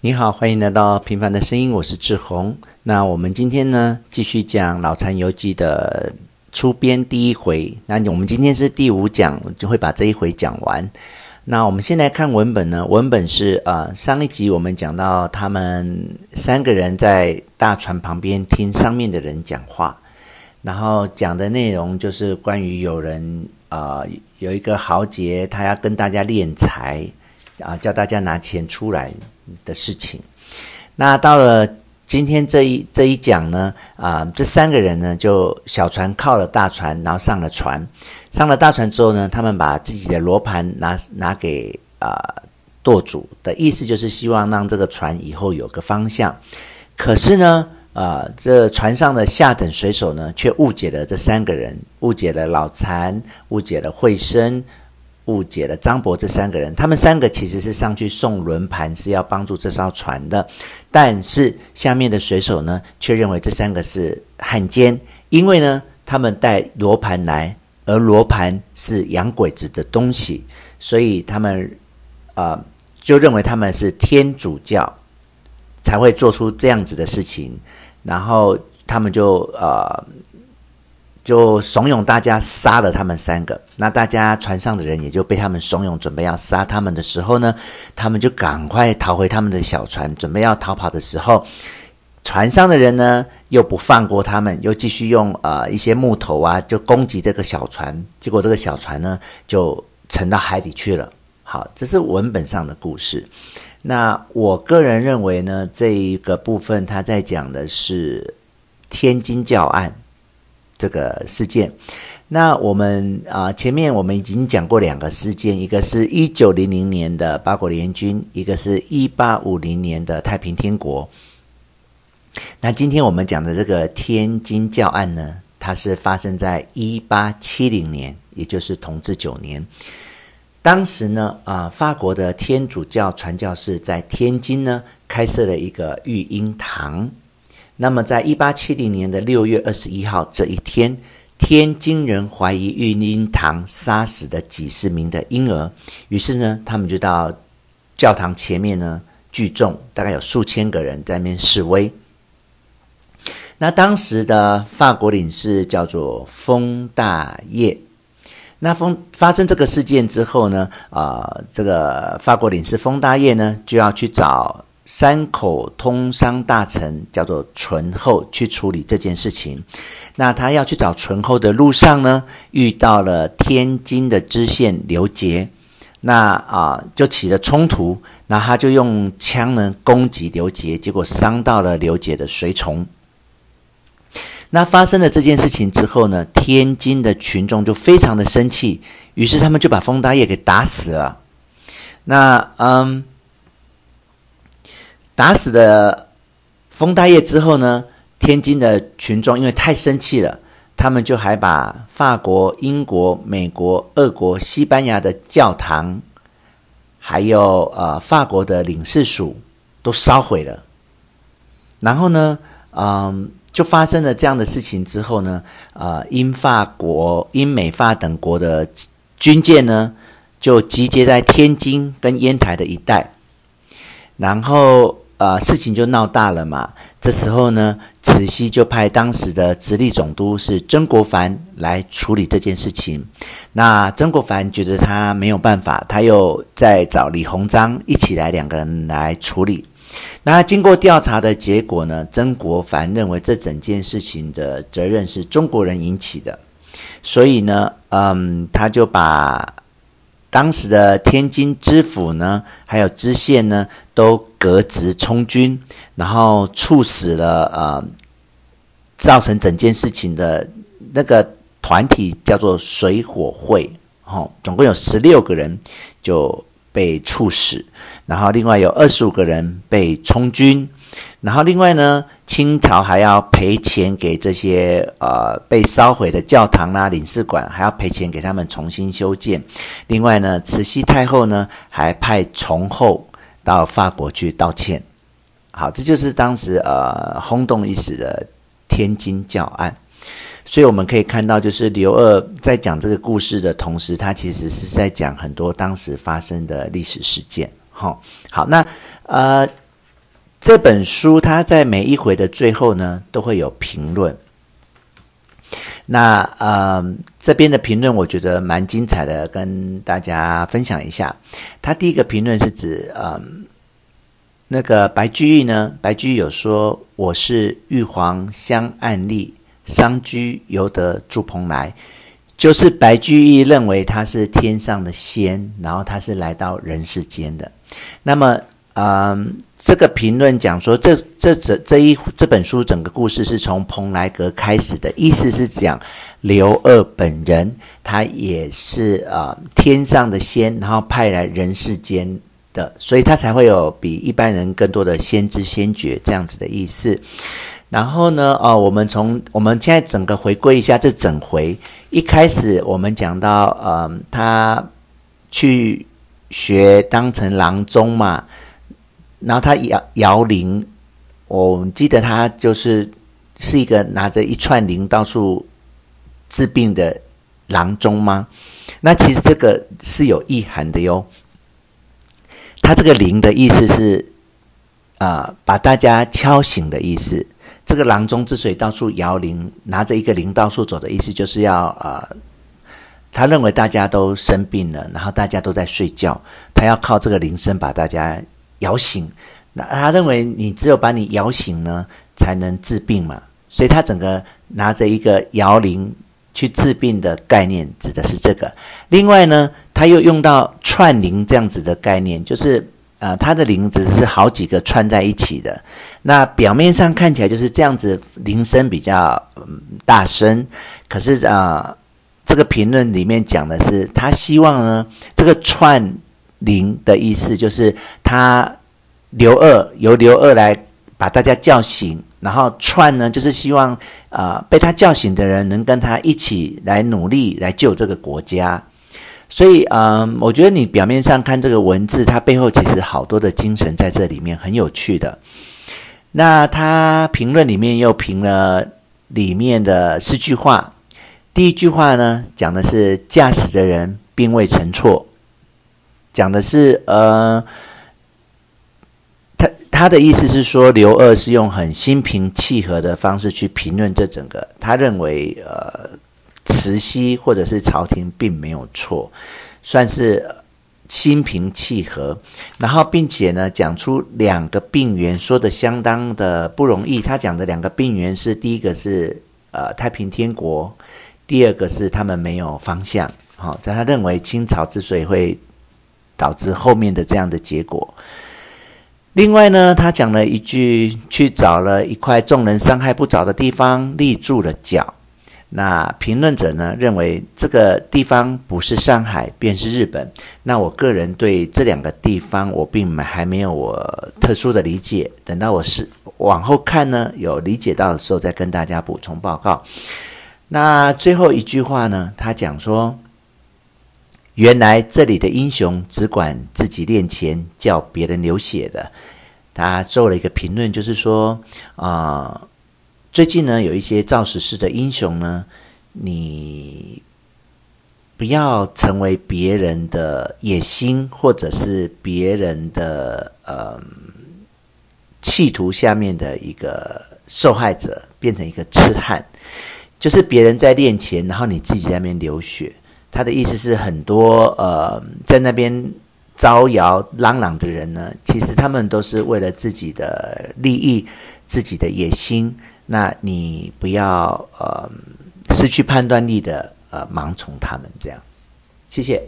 你好，欢迎来到平凡的声音，我是志宏。那我们今天呢，继续讲《脑残游记》的出编第一回。那我们今天是第五讲，就会把这一回讲完。那我们先来看文本呢，文本是呃，上一集我们讲到他们三个人在大船旁边听上面的人讲话，然后讲的内容就是关于有人呃，有一个豪杰，他要跟大家敛财啊，叫大家拿钱出来。的事情，那到了今天这一这一讲呢，啊、这三个人呢，就小船靠了大船，然后上了船。上了大船之后呢，他们把自己的罗盘拿拿给啊舵主的意思，就是希望让这个船以后有个方向。可是呢，啊、这船上的下等水手呢，却误解了这三个人，误解了老残，误解了惠生。误解了张博这三个人，他们三个其实是上去送轮盘，是要帮助这艘船的。但是下面的水手呢，却认为这三个是汉奸，因为呢，他们带罗盘来，而罗盘是洋鬼子的东西，所以他们啊、就认为他们是天主教，才会做出这样子的事情。然后他们就呃。就怂恿大家杀了他们三个，那大家船上的人也就被他们怂恿，准备要杀他们的时候呢，他们就赶快逃回他们的小船，准备要逃跑的时候，船上的人呢又不放过他们，又继续用呃一些木头啊就攻击这个小船，结果这个小船呢就沉到海底去了。好，这是文本上的故事。那我个人认为呢，这一个部分他在讲的是天津教案。这个事件，那我们啊、前面我们已经讲过两个事件，一个是一九零零年的八国联军，一个是一八五零年的太平天国。那今天我们讲的这个天津教案呢，它是发生在一八七零年，也就是同治九年。当时呢，啊、法国的天主教传教士在天津呢开设了一个育婴堂。那么，在一八七零年的六月二十一号这一天，天津人怀疑育婴堂杀死的几十名的婴儿，于是呢，他们就到教堂前面呢聚众，大概有数千个人在那边示威。那当时的法国领事叫做丰大业。那丰发生这个事件之后呢，啊、这个法国领事丰大业呢就要去找。山口通商大臣叫做醇厚去处理这件事情。那他要去找醇厚的路上呢，遇到了天津的知县刘杰。那啊，就起了冲突。那他就用枪呢攻击刘杰，结果伤到了刘杰的随从。那发生了这件事情之后呢，天津的群众就非常的生气，于是他们就把丰大业给打死了。那嗯。打死的丰大业之后呢，天津的群众因为太生气了，他们就还把法国、英国、美国、俄国、西班牙的教堂，还有呃法国的领事署都烧毁了。然后呢，嗯，就发生了这样的事情之后呢，呃，英法国、英美法等国的军舰呢，就集结在天津跟烟台的一带，然后。呃，事情就闹大了嘛。这时候呢，慈禧就派当时的直隶总督是曾国藩来处理这件事情。那曾国藩觉得他没有办法，他又再找李鸿章一起来，两个人来处理。那经过调查的结果呢，曾国藩认为这整件事情的责任是中国人引起的，所以呢，嗯，他就把。当时的天津知府呢，还有知县呢，都革职充军，然后处死了呃，造成整件事情的那个团体叫做水火会，哦，总共有十六个人就被处死，然后另外有二十五个人被充军。然后，另外呢，清朝还要赔钱给这些呃被烧毁的教堂啦、领事馆，还要赔钱给他们重新修建。另外呢，慈禧太后呢还派崇厚到法国去道歉。好，这就是当时呃轰动一时的天津教案。所以我们可以看到，就是刘二在讲这个故事的同时，他其实是在讲很多当时发生的历史事件。好，好，那呃。这本书它在每一回的最后呢，都会有评论。那呃，这边的评论我觉得蛮精彩的，跟大家分享一下。他第一个评论是指，呃，那个白居易呢，白居易有说：“我是玉皇香案丽，商居犹得住蓬莱。”就是白居易认为他是天上的仙，然后他是来到人世间的。那么，嗯，这个评论讲说，这这这这一这本书整个故事是从蓬莱阁开始的，意思是讲刘二本人他也是啊、呃、天上的仙，然后派来人世间的，所以他才会有比一般人更多的先知先觉这样子的意思。然后呢，哦，我们从我们现在整个回归一下这整回，一开始我们讲到，嗯、呃，他去学当成郎中嘛。然后他摇摇铃，我记得他就是是一个拿着一串铃到处治病的郎中吗？那其实这个是有意涵的哟。他这个铃的意思是啊、把大家敲醒的意思。这个郎中之所以到处摇铃，拿着一个铃到处走的意思，就是要啊、他认为大家都生病了，然后大家都在睡觉，他要靠这个铃声把大家。摇醒，那他认为你只有把你摇醒呢，才能治病嘛。所以他整个拿着一个摇铃去治病的概念，指的是这个。另外呢，他又用到串铃这样子的概念，就是呃，他的铃只是好几个串在一起的。那表面上看起来就是这样子，铃声比较嗯大声。可是啊、这个评论里面讲的是，他希望呢，这个串。零的意思就是他刘二由刘二来把大家叫醒，然后串呢就是希望啊、被他叫醒的人能跟他一起来努力来救这个国家。所以嗯、我觉得你表面上看这个文字，它背后其实好多的精神在这里面，很有趣的。那他评论里面又评了里面的四句话，第一句话呢讲的是驾驶的人并未乘错。讲的是，呃，他他的意思是说，刘二是用很心平气和的方式去评论这整个，他认为，呃，慈禧或者是朝廷并没有错，算是心平气和，然后并且呢，讲出两个病源，说的相当的不容易。他讲的两个病源是，第一个是呃太平天国，第二个是他们没有方向。好，在他认为清朝之所以会。导致后面的这样的结果。另外呢，他讲了一句：“去找了一块众人伤害不着的地方立住了脚。”那评论者呢认为这个地方不是上海，便是日本。那我个人对这两个地方，我并没还没有我特殊的理解。等到我是往后看呢，有理解到的时候，再跟大家补充报告。那最后一句话呢，他讲说。原来这里的英雄只管自己练钱，叫别人流血的。他做了一个评论，就是说，啊、最近呢有一些造时势的英雄呢，你不要成为别人的野心，或者是别人的呃企图下面的一个受害者，变成一个痴汉，就是别人在练钱，然后你自己在那边流血。他的意思是，很多呃，在那边招摇嚷嚷的人呢，其实他们都是为了自己的利益、自己的野心。那你不要呃失去判断力的呃盲从他们这样。谢谢。